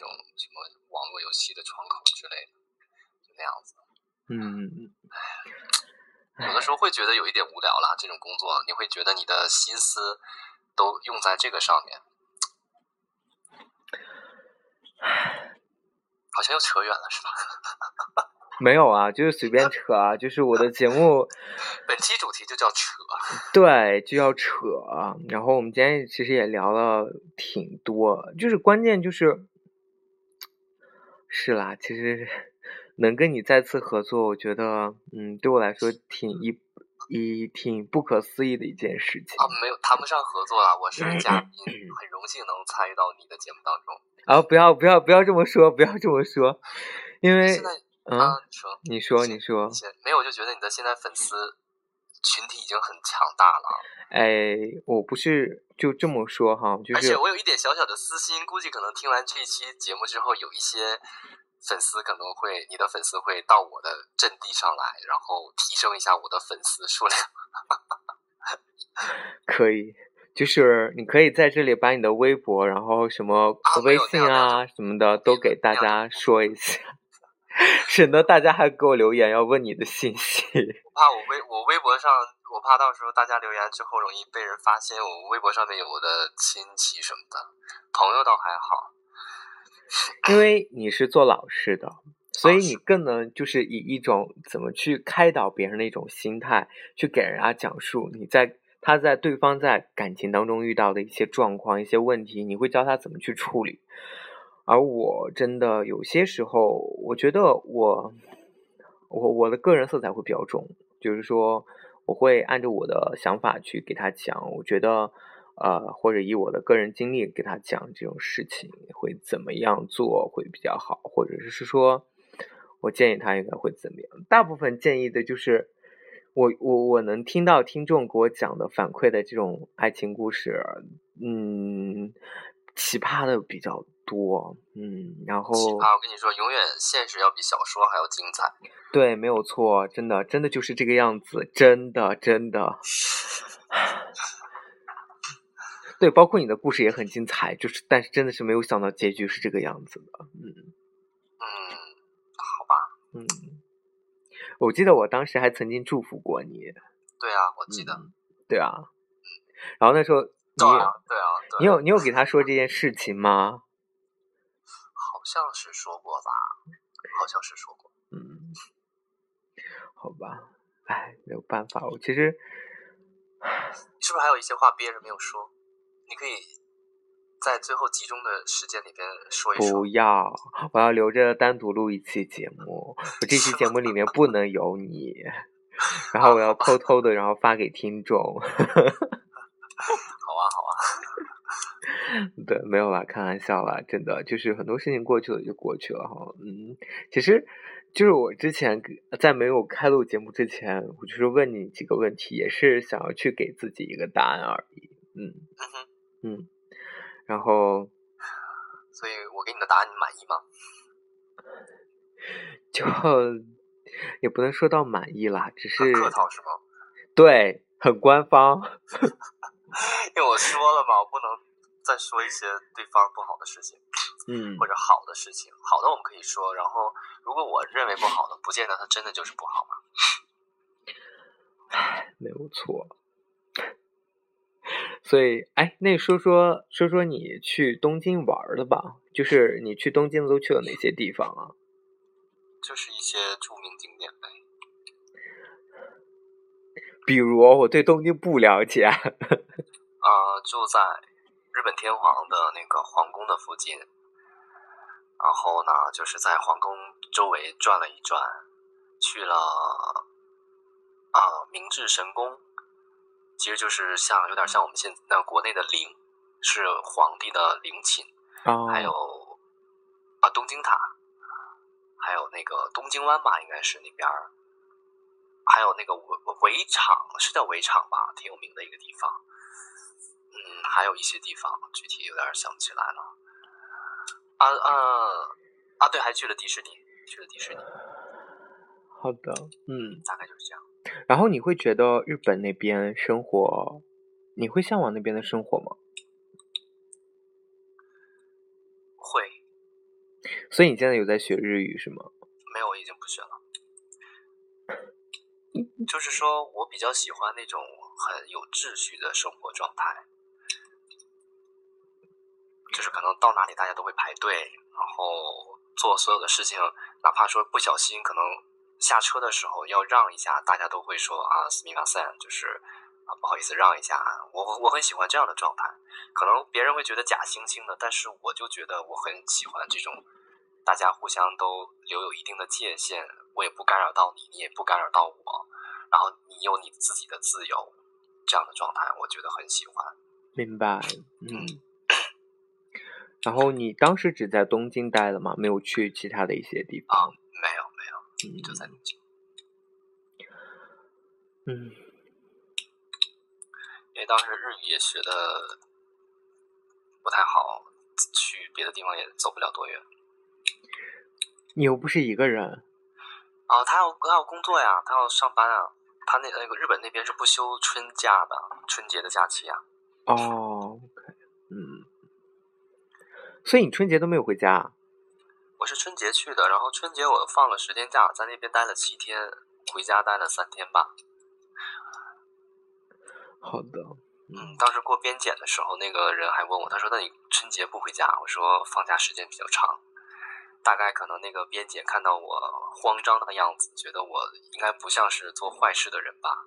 种什么网络游戏的窗口之类的，就那样子。嗯，有的时候会觉得有一点无聊啦，这种工作你会觉得你的心思都用在这个上面，好像又扯远了，是吧？没有啊，就是随便扯啊，就是我的节目，本期主题就叫扯，对，就叫扯。然后我们今天其实也聊了挺多，就是关键就是，是啦，其实能跟你再次合作，我觉得，嗯，对我来说挺一一挺不可思议的一件事情。啊，没有谈不上合作啦，我是 嘉宾，很荣幸能参与到你的节目当中。啊，不要不要不要这么说，不要这么说，因为现在。啊，你说，你说，你说，没有，我就觉得你的现在粉丝群体已经很强大了。哎，我不是就这么说哈，就是，而且我有一点小小的私心，估计可能听完这一期节目之后，有一些粉丝可能会，你的粉丝会到我的阵地上来，然后提升一下我的粉丝数量。可以，就是你可以在这里把你的微博，然后什么微信啊什么的都给大家说一下。省得大家还给我留言要问你的信息。我怕我微我微博上，我怕到时候大家留言之后容易被人发现我微博上面有我的亲戚什么的，朋友倒还好。因为你是做老师的，所以你更能就是以一种怎么去开导别人的一种心态，去给人家讲述你在他在对方在感情当中遇到的一些状况、一些问题，你会教他怎么去处理。而我真的有些时候，我觉得我，我我的个人色彩会比较重，就是说，我会按照我的想法去给他讲，我觉得，呃，或者以我的个人经历给他讲这种事情会怎么样做会比较好，或者是说，我建议他应该会怎么样。大部分建议的就是，我我我能听到听众给我讲的反馈的这种爱情故事，嗯，奇葩的比较。多，嗯，然后奇葩，我跟你说，永远现实要比小说还要精彩。对，没有错，真的，真的就是这个样子，真的，真的。对，包括你的故事也很精彩，就是，但是真的是没有想到结局是这个样子的，嗯嗯，好吧，嗯，我记得我当时还曾经祝福过你。对啊，我记得。对啊，然后那时候你，对啊，对啊，你有你有给他说这件事情吗？好像是说过吧，好像是说过。嗯，好吧，哎，没有办法，我其实是不是还有一些话憋着没有说？你可以在最后集中的时间里边说一说。不要，我要留着单独录一期节目。我这期 节目里面不能有你，然后我要偷偷的，然后发给听众。对，没有啦，开玩笑啦，真的就是很多事情过去了就过去了哈。嗯，其实就是我之前在没有开录节目之前，我就是问你几个问题，也是想要去给自己一个答案而已。嗯嗯，然后，所以我给你的答案你满意吗？就也不能说到满意啦，只是客套是吗？对，很官方。因为我说了嘛，我不能。再说一些对方不好的事情，嗯，或者好的事情，好的我们可以说。然后，如果我认为不好的，不见得它真的就是不好嘛。唉，没有错。所以，哎，那说说说说你去东京玩的吧，就是你去东京都去了哪些地方啊？就是一些著名景点呗。比如，我对东京不了解。啊，就在。日本天皇的那个皇宫的附近，然后呢，就是在皇宫周围转了一转，去了啊明治神宫，其实就是像有点像我们现那国内的陵，是皇帝的陵寝，还有啊东京塔，还有那个东京湾吧，应该是那边还有那个围围场，是叫围场吧，挺有名的一个地方。还有一些地方，具体有点想不起来了。啊啊啊！对，还去了迪士尼，去了迪士尼。好的，嗯，大概就是这样。然后你会觉得日本那边生活，你会向往那边的生活吗？会，所以你现在有在学日语是吗？没有，我已经不学了。就是说我比较喜欢那种很有秩序的生活状态，就是可能到哪里大家都会排队，然后做所有的事情，哪怕说不小心可能下车的时候要让一下，大家都会说啊斯密马塞，就是啊不好意思让一下。我我很喜欢这样的状态，可能别人会觉得假惺惺的，但是我就觉得我很喜欢这种大家互相都留有一定的界限，我也不干扰到你，你也不干扰到我。然后你有你自己的自由，这样的状态，我觉得很喜欢。明白，嗯。然后你当时只在东京待了吗？没有去其他的一些地方？没有，没有，就在东京。嗯。因为当时日语也学的不太好，去别的地方也走不了多远。你又不是一个人。哦，他要他要工作呀，他要上班啊。他那那个日本那边是不休春假的，春节的假期啊。哦所以你春节都没有回家？我是春节去的，然后春节我放了十天假，在那边待了七天，回家待了三天吧。好的，嗯，当时过边检的时候，那个人还问我，他说：“那你春节不回家？”我说：“放假时间比较长。”大概可能那个边检看到我慌张的样子，觉得我应该不像是做坏事的人吧。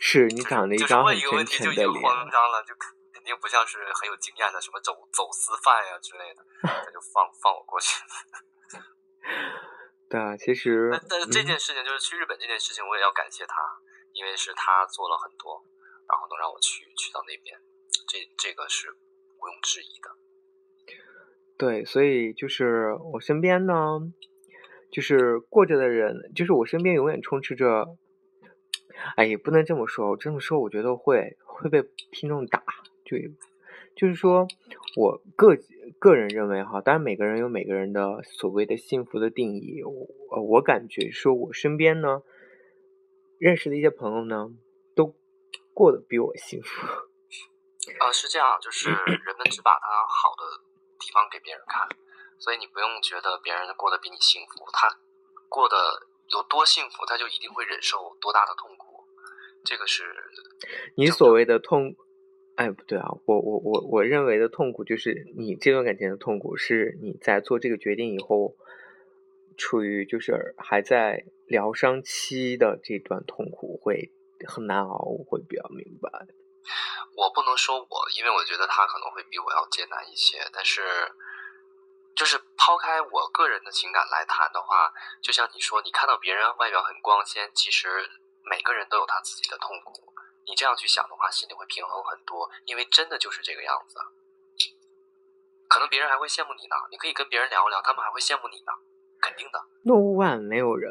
是你长了一张很真诚的脸。慌张了，就肯定不像是很有经验的什么走走私犯呀之类的，他就放放我过去。对啊，其实。但但是这件事情就是去日本这件事情，我也要感谢他，因为是他做了很多，然后能让我去去到那边，这这个是毋庸置疑的。对，所以就是我身边呢，就是过着的人，就是我身边永远充斥着，哎，也不能这么说，我这么说我觉得会会被听众打，就就是说我个个人认为哈，当然每个人有每个人的所谓的幸福的定义，我我感觉说我身边呢认识的一些朋友呢，都过得比我幸福。啊，是这样，就是人们只把他好的。地方给别人看，所以你不用觉得别人过得比你幸福，他过得有多幸福，他就一定会忍受多大的痛苦。这个是你所谓的痛，哎，不对啊，我我我我认为的痛苦就是你这段感情的痛苦，是你在做这个决定以后，处于就是还在疗伤期的这段痛苦会很难熬，我会比较明白。我不能说我，因为我觉得他可能会比我要艰难一些。但是，就是抛开我个人的情感来谈的话，就像你说，你看到别人外表很光鲜，其实每个人都有他自己的痛苦。你这样去想的话，心里会平衡很多，因为真的就是这个样子。可能别人还会羡慕你呢，你可以跟别人聊一聊，他们还会羡慕你呢，肯定的。No one，没有人。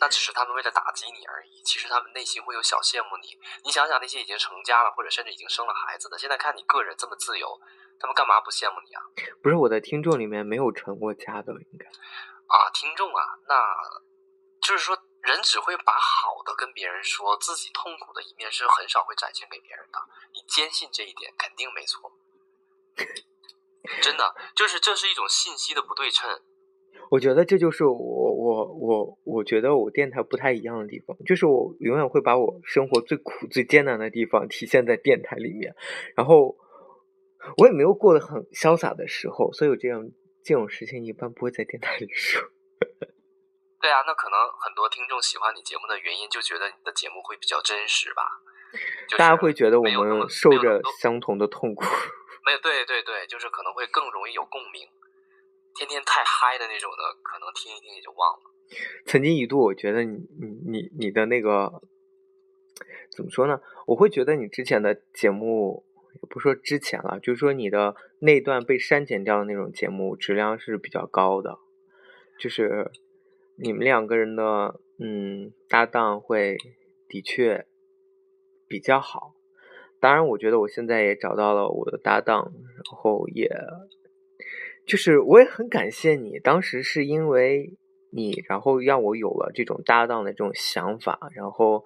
那只是他们为了打击你而已，其实他们内心会有小羡慕你。你想想那些已经成家了或者甚至已经生了孩子的，现在看你个人这么自由，他们干嘛不羡慕你啊？不是我的听众里面没有成过家的，应该啊，听众啊，那就是说人只会把好的跟别人说，自己痛苦的一面是很少会展现给别人的。你坚信这一点，肯定没错。真的，就是这是一种信息的不对称。我觉得这就是我我我我觉得我电台不太一样的地方，就是我永远会把我生活最苦最艰难的地方体现在电台里面，然后我也没有过得很潇洒的时候，所以我这样这种事情一般不会在电台里说。对啊，那可能很多听众喜欢你节目的原因，就觉得你的节目会比较真实吧？大家会觉得我们受着相同的痛苦。没有，对对对，就是可能会更容易有共鸣。天天太嗨的那种的，可能听一听也就忘了。曾经一度，我觉得你你你你的那个怎么说呢？我会觉得你之前的节目，也不说之前了，就是说你的那段被删减掉的那种节目质量是比较高的，就是你们两个人的嗯搭档会的确比较好。当然，我觉得我现在也找到了我的搭档，然后也。就是我也很感谢你，当时是因为你，然后让我有了这种搭档的这种想法，然后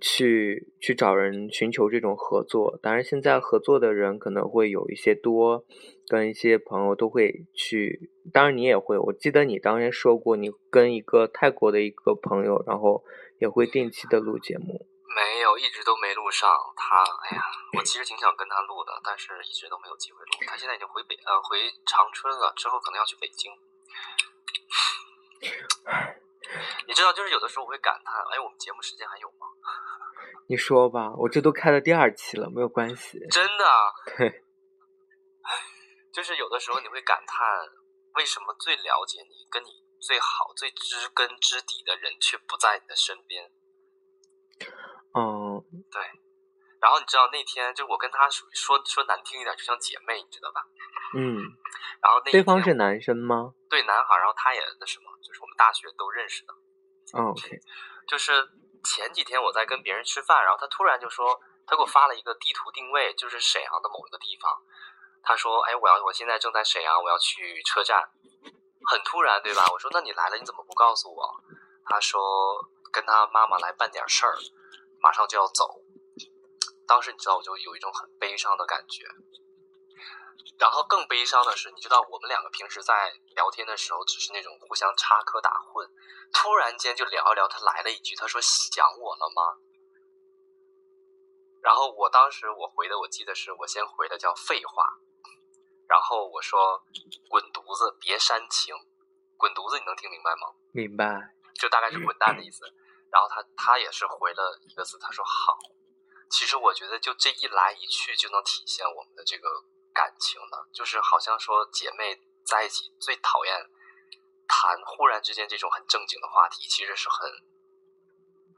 去去找人寻求这种合作。当然，现在合作的人可能会有一些多，跟一些朋友都会去。当然，你也会。我记得你当年说过，你跟一个泰国的一个朋友，然后也会定期的录节目。没有，一直都没录上。他，哎呀，我其实挺想跟他录的，但是一直都没有机会录。他现在已经回北呃回长春了，之后可能要去北京。你知道，就是有的时候我会感叹，哎，我们节目时间还有吗？你说吧，我这都开了第二期了，没有关系。真的？对。就是有的时候你会感叹，为什么最了解你、跟你最好、最知根知底的人却不在你的身边？嗯，对。然后你知道那天，就我跟他说说难听一点，就像姐妹，你知道吧？嗯。然后那对方是男生吗？对，男孩。然后他也那什么，就是我们大学都认识的。哦，OK。就是前几天我在跟别人吃饭，然后他突然就说，他给我发了一个地图定位，就是沈阳的某一个地方。他说：“哎，我要我现在正在沈阳，我要去车站。”很突然，对吧？我说：“那你来了，你怎么不告诉我？”他说：“跟他妈妈来办点事儿，马上就要走。”当时你知道，我就有一种很悲伤的感觉。然后更悲伤的是，你知道，我们两个平时在聊天的时候，只是那种互相插科打诨。突然间就聊一聊，他来了一句，他说：“想我了吗？”然后我当时我回的，我记得是我先回的叫废话。然后我说：“滚犊子，别煽情。”滚犊子，你能听明白吗？明白，就大概是滚蛋的意思。然后他他也是回了一个字，他说：“好。”其实我觉得就这一来一去就能体现我们的这个感情的，就是好像说姐妹在一起最讨厌谈忽然之间这种很正经的话题，其实是很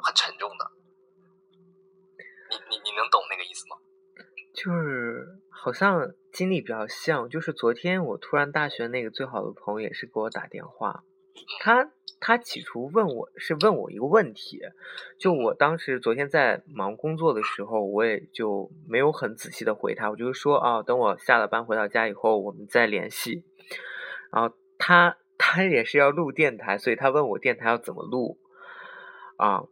很沉重的。你你你能懂那个意思吗？就是好像经历比较像，就是昨天我突然大学那个最好的朋友也是给我打电话，他他起初问我是问我一个问题，就我当时昨天在忙工作的时候，我也就没有很仔细的回他，我就是说啊，等我下了班回到家以后我们再联系。然后他他也是要录电台，所以他问我电台要怎么录啊，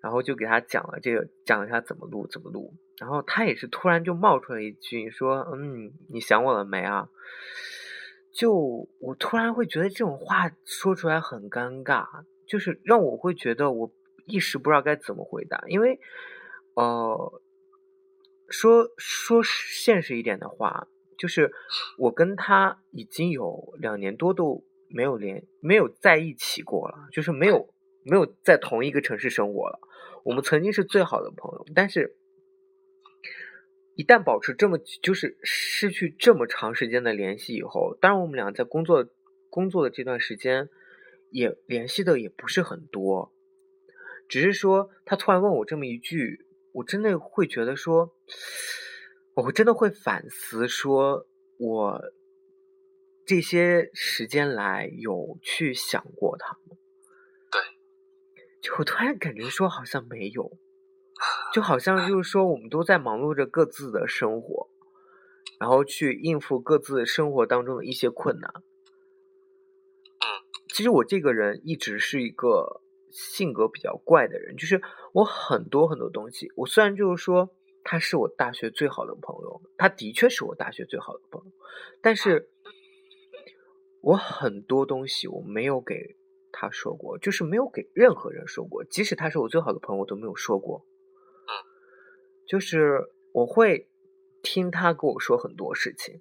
然后就给他讲了这个，讲了他怎么录怎么录。然后他也是突然就冒出来一句说：“嗯，你想我了没啊？”就我突然会觉得这种话说出来很尴尬，就是让我会觉得我一时不知道该怎么回答，因为，呃，说说现实一点的话，就是我跟他已经有两年多都没有连没有在一起过了，就是没有没有在同一个城市生活了。我们曾经是最好的朋友，但是。一旦保持这么就是失去这么长时间的联系以后，当然我们俩在工作工作的这段时间也联系的也不是很多，只是说他突然问我这么一句，我真的会觉得说，我真的会反思，说我这些时间来有去想过他吗？对，就我突然感觉说好像没有。就好像就是说，我们都在忙碌着各自的生活，然后去应付各自生活当中的一些困难。嗯，其实我这个人一直是一个性格比较怪的人，就是我很多很多东西，我虽然就是说他是我大学最好的朋友，他的确是我大学最好的朋友，但是我很多东西我没有给他说过，就是没有给任何人说过，即使他是我最好的朋友，我都没有说过。就是我会听他跟我说很多事情，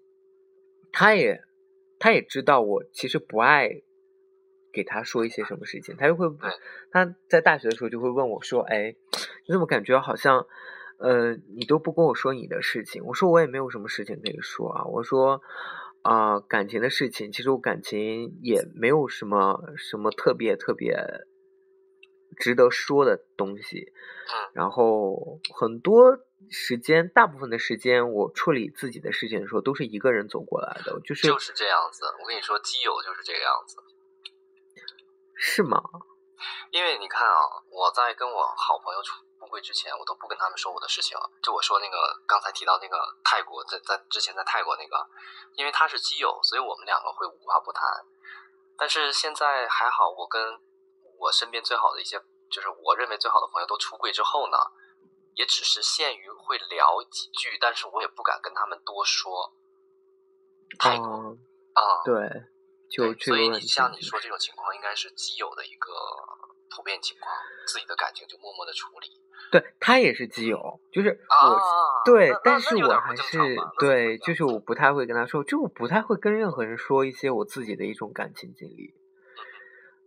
他也他也知道我其实不爱给他说一些什么事情，他就会他在大学的时候就会问我说：“哎，你怎么感觉好像呃你都不跟我说你的事情？”我说：“我也没有什么事情可以说啊。”我说：“啊，感情的事情，其实我感情也没有什么什么特别特别。”值得说的东西，然后很多时间，大部分的时间，我处理自己的事情的时候，都是一个人走过来的，就是就是这样子。我跟你说，基友就是这个样子，是吗？因为你看啊，我在跟我好朋友出会之前，我都不跟他们说我的事情。就我说那个刚才提到那个泰国，在在之前在泰国那个，因为他是基友，所以我们两个会无话不谈。但是现在还好，我跟我身边最好的一些，就是我认为最好的朋友都出柜之后呢，也只是限于会聊几句，但是我也不敢跟他们多说。太多啊，对，就所以你像你说这种情况，应该是基友的一个普遍情况，自己的感情就默默的处理。对他也是基友，就是我，对，但是我还是对，就是我不太会跟他说，就我不太会跟任何人说一些我自己的一种感情经历。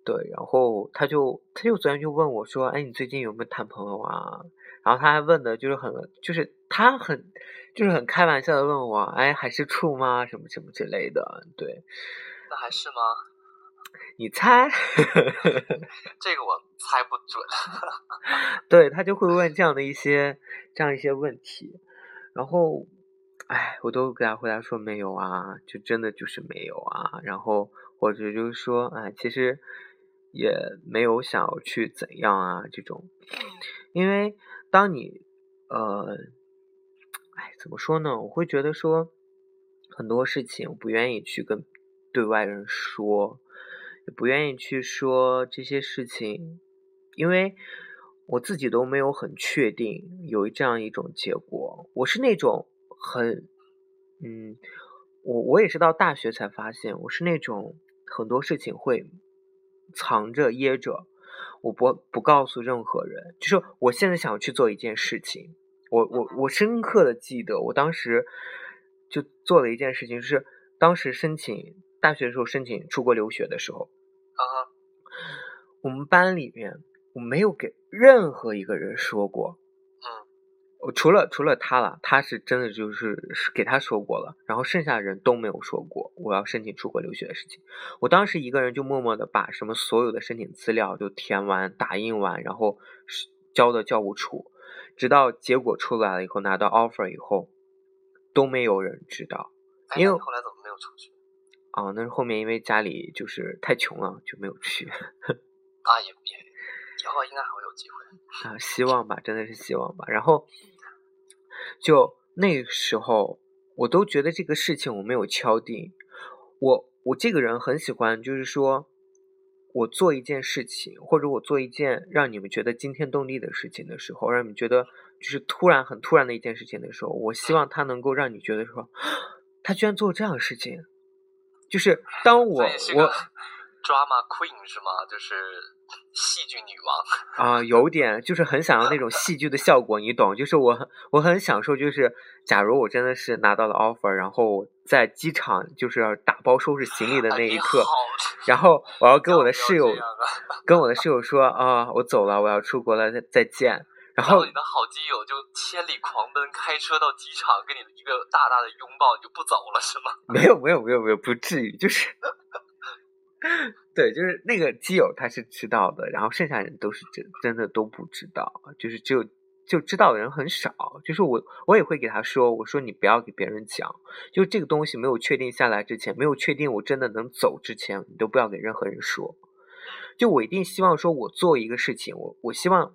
对，然后他就他就昨天就问我说：“哎，你最近有没有谈朋友啊？”然后他还问的就是很，就是他很，就是很开玩笑的问我：“哎，还是处吗？什么什么之类的。”对，那还是吗？你猜？这个我猜不准。对他就会问这样的一些这样一些问题，然后，哎，我都给他回答说没有啊，就真的就是没有啊。然后或者就是说，哎，其实也没有想要去怎样啊这种，因为当你呃，哎，怎么说呢？我会觉得说很多事情我不愿意去跟对外人说。也不愿意去说这些事情，因为我自己都没有很确定有这样一种结果。我是那种很，嗯，我我也是到大学才发现，我是那种很多事情会藏着掖着，我不不告诉任何人。就是我现在想去做一件事情，我我我深刻的记得，我当时就做了一件事情，就是当时申请大学的时候申请出国留学的时候。啊，我们班里面我没有给任何一个人说过，除了除了他了，他是真的就是是给他说过了，然后剩下的人都没有说过我要申请出国留学的事情。我当时一个人就默默的把什么所有的申请资料就填完、打印完，然后交到教务处，直到结果出来了以后拿到 offer 以后，都没有人知道。因为后来怎么没有出去？啊，那是后面因为家里就是太穷了，就没有去。啊，也也，以后应该还会有机会。啊，希望吧，真的是希望吧。然后，就那时候，我都觉得这个事情我没有敲定。我我这个人很喜欢，就是说，我做一件事情，或者我做一件让你们觉得惊天动地的事情的时候，让你们觉得就是突然很突然的一件事情的时候，我希望他能够让你觉得说，他居然做这样的事情。就是当我我 drama queen 是吗？就是戏剧女王 啊，有点就是很想要那种戏剧的效果，你懂？就是我我很享受，就是假如我真的是拿到了 offer，然后在机场就是要打包收拾行李的那一刻，然后我要跟我的室友 跟我的室友说啊，我走了，我要出国了，再再见。然后你的好基友就千里狂奔，开车到机场，给你一个大大的拥抱，你就不走了是吗？没有没有没有没有，不至于，就是，对，就是那个基友他是知道的，然后剩下人都是真真的都不知道，就是只有就知道的人很少。就是我我也会给他说，我说你不要给别人讲，就这个东西没有确定下来之前，没有确定我真的能走之前，你都不要给任何人说。就我一定希望说，我做一个事情，我我希望。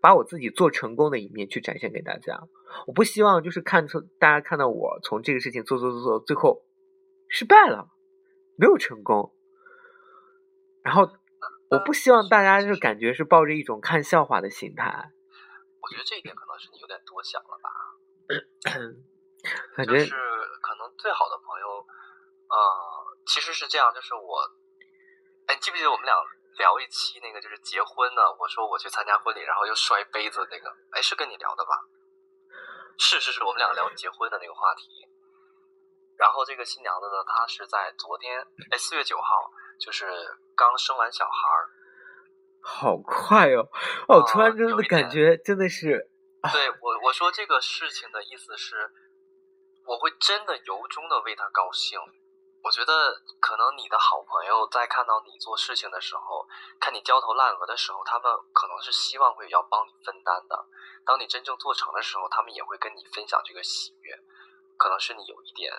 把我自己做成功的一面去展现给大家，我不希望就是看出大家看到我从这个事情做做做做，最后失败了，没有成功。然后我不希望大家就感觉是抱着一种看笑话的心态。我觉得这一点可能是你有点多想了吧。反正就是可能最好的朋友，呃，其实是这样，就是我，哎，记不记得我们俩？聊一期那个就是结婚呢，我说我去参加婚礼，然后又摔杯子那个，哎，是跟你聊的吧？是是是，我们两个聊结婚的那个话题。然后这个新娘子呢，她是在昨天，哎，四月九号，就是刚生完小孩儿。好快哦！哦，突然真的感觉真的是。对我我说这个事情的意思是，我会真的由衷的为他高兴。我觉得可能你的好朋友在看到你做事情的时候，看你焦头烂额的时候，他们可能是希望会要帮你分担的。当你真正做成的时候，他们也会跟你分享这个喜悦。可能是你有一点，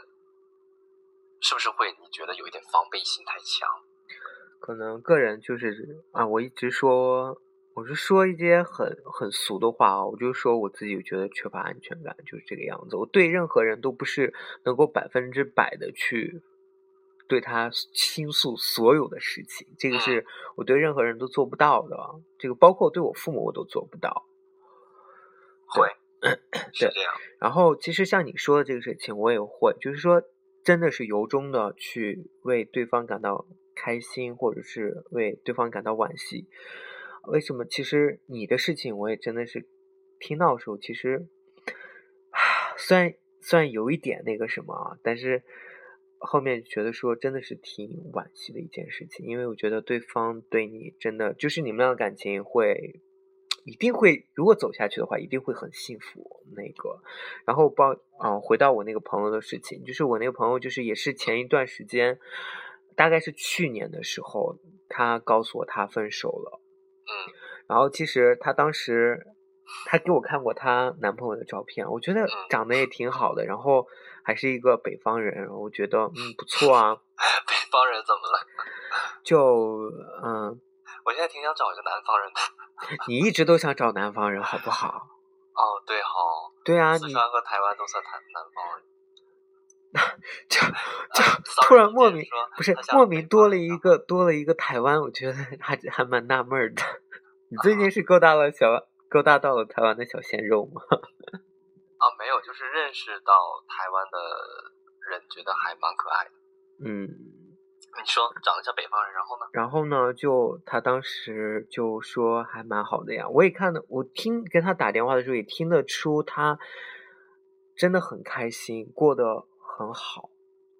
是不是会你觉得有一点防备心太强？可能个人就是啊，我一直说。我是说一些很很俗的话啊，我就说我自己觉得缺乏安全感，就是这个样子。我对任何人都不是能够百分之百的去。对他倾诉所有的事情，这个是我对任何人都做不到的，这个包括对我父母我都做不到。会，是这样。然后其实像你说的这个事情，我也会，就是说真的是由衷的去为对方感到开心，或者是为对方感到惋惜。为什么？其实你的事情我也真的是听到的时候，其实虽然虽然有一点那个什么啊，但是。后面觉得说真的是挺惋惜的一件事情，因为我觉得对方对你真的就是你们俩感情会一定会，如果走下去的话，一定会很幸福。那个，然后包嗯，回到我那个朋友的事情，就是我那个朋友就是也是前一段时间，大概是去年的时候，他告诉我他分手了。嗯，然后其实他当时他给我看过他男朋友的照片，我觉得长得也挺好的，然后。还是一个北方人，我觉得嗯不错啊。北方人怎么了？就嗯，我现在挺想找一个南方人的。你一直都想找南方人，好不好？哦，对哈。对啊，四川和台湾都算南南方人。就 就突然莫名不是莫名多了一个多了一个台湾，我觉得还还蛮纳闷的。你最近是勾搭了小勾搭到了台湾的小鲜肉吗？啊，没有，就是认识到台湾的人，觉得还蛮可爱的。嗯，你说长得像北方人，然后呢？然后呢，就他当时就说还蛮好的呀。我也看的，我听跟他打电话的时候也听得出他真的很开心，过得很好，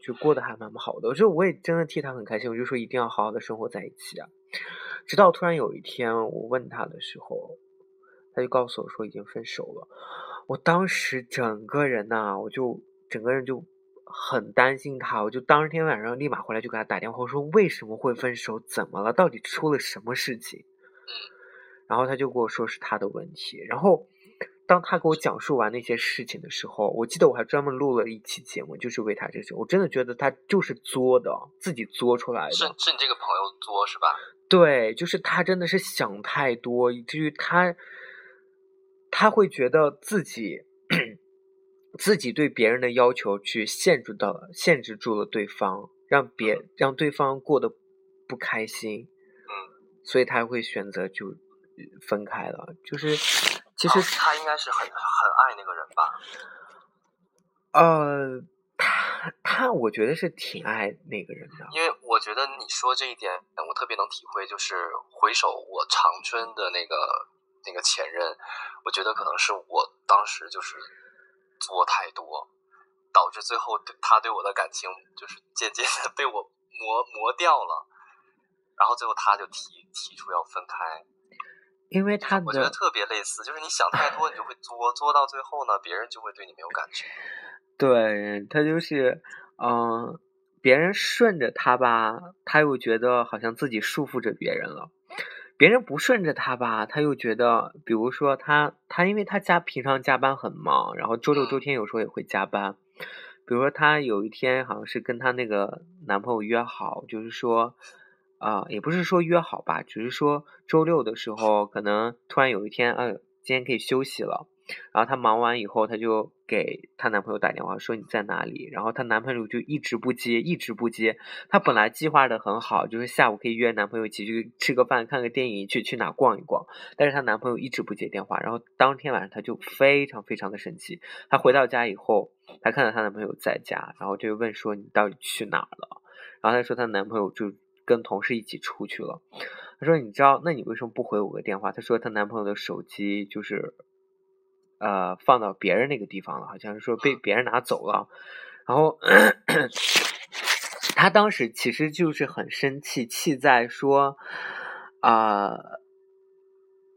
就过得还蛮好的。我就我也真的替他很开心，我就说一定要好好的生活在一起啊。直到突然有一天我问他的时候，他就告诉我说已经分手了。我当时整个人呐，我就整个人就很担心他，我就当天晚上立马回来就给他打电话，说为什么会分手，怎么了，到底出了什么事情？然后他就跟我说是他的问题。然后当他给我讲述完那些事情的时候，我记得我还专门录了一期节目，就是为他这事。我真的觉得他就是作的，自己作出来的。是是你这个朋友作是吧？对，就是他真的是想太多，以至于他。他会觉得自己自己对别人的要求去限制到限制住了对方，让别让对方过得不开心，嗯，所以他会选择就分开了。就是其实他应该是很很爱那个人吧？呃，他他我觉得是挺爱那个人的，因为我觉得你说这一点我特别能体会，就是回首我长春的那个。那个前任，我觉得可能是我当时就是作太多，导致最后他对我的感情就是渐渐的被我磨磨掉了，然后最后他就提提出要分开，因为他我觉得特别类似，就是你想太多，你就会作 作到最后呢，别人就会对你没有感觉。对他就是嗯，别人顺着他吧，他又觉得好像自己束缚着别人了。别人不顺着他吧，他又觉得，比如说他他，因为他加平常加班很忙，然后周六周天有时候也会加班。比如说他有一天好像是跟他那个男朋友约好，就是说，啊，也不是说约好吧，只是说周六的时候可能突然有一天，呃，今天可以休息了。然后她忙完以后，她就给她男朋友打电话说你在哪里？然后她男朋友就一直不接，一直不接。她本来计划的很好，就是下午可以约男朋友一起去吃个饭、看个电影，去去哪逛一逛。但是她男朋友一直不接电话，然后当天晚上她就非常非常的生气。她回到家以后，她看到她男朋友在家，然后就问说你到底去哪了？然后她说她男朋友就跟同事一起出去了。她说你知道那你为什么不回我个电话？她说她男朋友的手机就是。呃，放到别人那个地方了，好像是说被别人拿走了。然后他当时其实就是很生气，气在说，啊，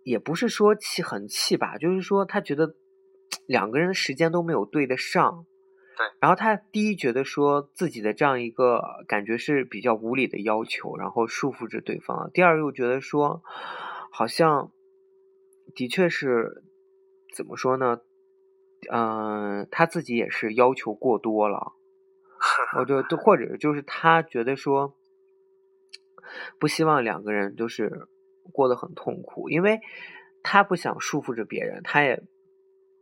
也不是说气很气吧，就是说他觉得两个人的时间都没有对得上。对。然后他第一觉得说自己的这样一个感觉是比较无理的要求，然后束缚着对方。第二又觉得说，好像的确是。怎么说呢？嗯，他自己也是要求过多了，或者或者就是他觉得说，不希望两个人都是过得很痛苦，因为他不想束缚着别人，他也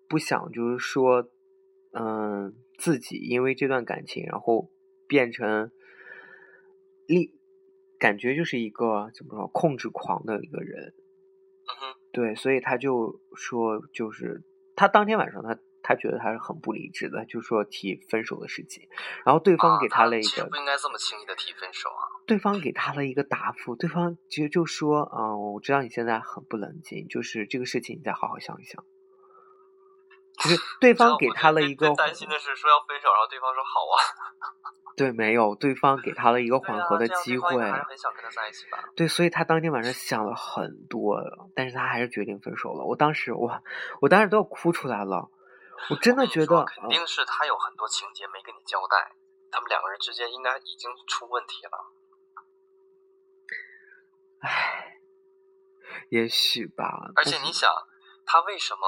不想就是说，嗯，自己因为这段感情然后变成力感觉就是一个怎么说控制狂的一个人。对，所以他就说，就是他当天晚上他他觉得他是很不理智的，就说提分手的事情，然后对方给他了一个，不应该这么轻易的提分手啊。对方给他了一个答复，对方其实就说，嗯，我知道你现在很不冷静，就是这个事情你再好好想一想。就是对方给他了一个，担心的是说要分手，然后对方说好啊。对，没有，对方给他了一个缓和的机会。还是很想跟他在一起吧。对，所以他当天晚上想了很多，但是他还是决定分手了。我当时，我，我当时都要哭出来了。我真的觉得，肯定是他有很多情节没跟你交代，他们两个人之间应该已经出问题了。唉，也许吧。而且你想，他为什么？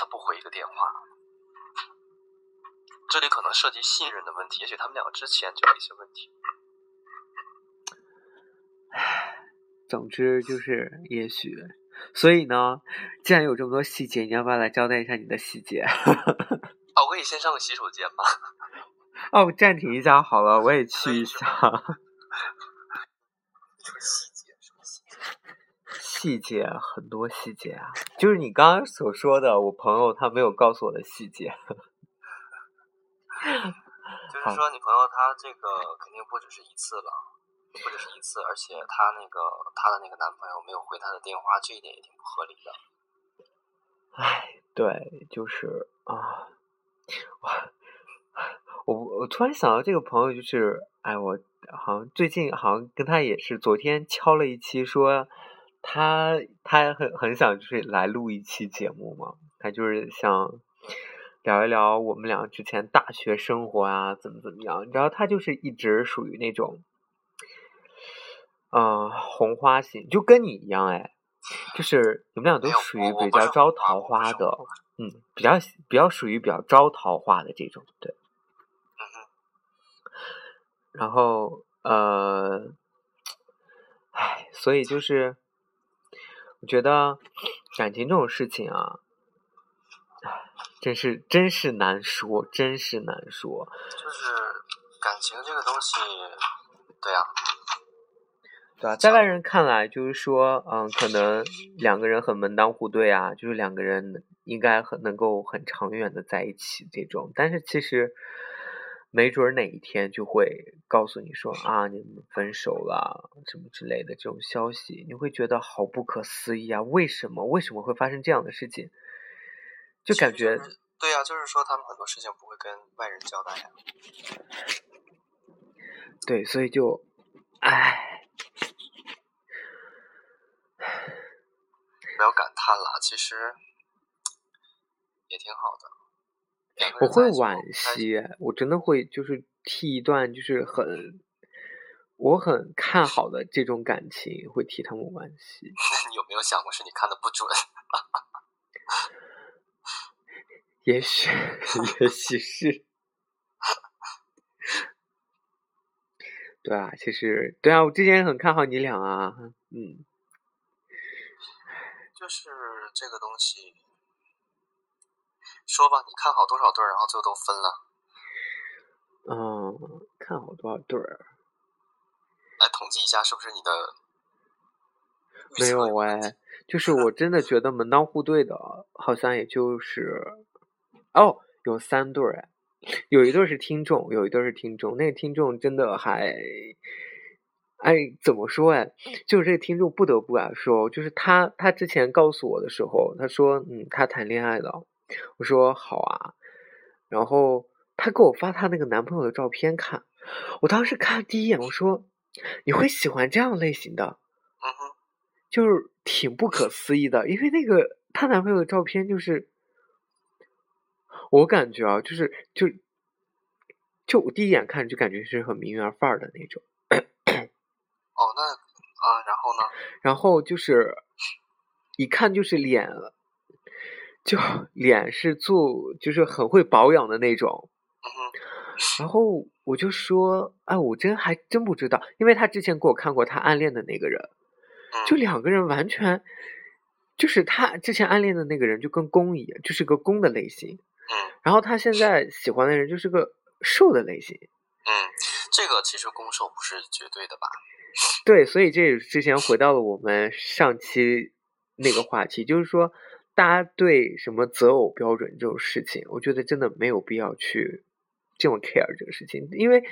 他不回一个电话，这里可能涉及信任的问题，也许他们两个之前就有一些问题。唉，总之就是也许，所以呢，既然有这么多细节，你要不要来交代一下你的细节？哦，我可以先上个洗手间吗？哦，暂停一下好了，我也去一下。细节很多细节啊，就是你刚刚所说的，我朋友他没有告诉我的细节。就是说，你朋友他这个肯定不只是一次了，不只是一次，而且他那个他的那个男朋友没有回他的电话，这一点也挺不合理的。唉，对，就是啊，我我我突然想到这个朋友，就是哎，我好像最近好像跟他也是昨天敲了一期说。他他很很想就是来录一期节目嘛，他就是想聊一聊我们俩之前大学生活啊，怎么怎么样。你知道他就是一直属于那种，嗯，红花型，就跟你一样哎，就是你们俩都属于比较招桃花的，嗯，比较比较属于比较招桃花的这种，对。然后呃，唉，所以就是。我觉得感情这种事情啊，真是真是难说，真是难说。就是感情这个东西，对呀，对啊？在外人看来，就是说，嗯，可能两个人很门当户对啊，就是两个人应该很能够很长远的在一起这种。但是其实。没准哪一天就会告诉你说啊，你们分手了，什么之类的这种消息，你会觉得好不可思议啊！为什么？为什么会发生这样的事情？就感觉对呀，就是说他们很多事情不会跟外人交代呀。对，所以就，唉，不要感叹了，其实也挺好的。我会惋惜，我真的会就是替一段就是很我很看好的这种感情，会替他们惋惜。你 有没有想过是你看的不准？也许，也许是。对啊，其实对啊，我之前很看好你俩啊，嗯。就是这个东西。说吧，你看好多少对儿，然后最后都分了。嗯，看好多少对儿？来统计一下，是不是你的？没有哎，就是我真的觉得门当户对的，好像也就是哦，有三对儿，有一对是听众，有一对是听众。那个听众真的还，哎，怎么说哎？就是这个听众不得不啊说，就是他他之前告诉我的时候，他说嗯，他谈恋爱了。我说好啊，然后她给我发她那个男朋友的照片看，我当时看第一眼，我说你会喜欢这样类型的，就是挺不可思议的，因为那个她男朋友的照片就是，我感觉啊，就是就就我第一眼看就感觉是很名媛范儿的那种。哦，那啊，然后呢？然后就是一看就是脸。就脸是做就是很会保养的那种，然后我就说，哎，我真还真不知道，因为他之前给我看过他暗恋的那个人，就。两个人完全就是他之前暗恋的那个人就跟攻一样，就是个攻的类型，然后他现在喜欢的人就是个受的类型，嗯，这个其实攻受不是绝对的吧？对，所以这之前回到了我们上期那个话题，就是说，大家对什么择偶标准这种事情，我觉得真的没有必要去这么 care 这个事情，因为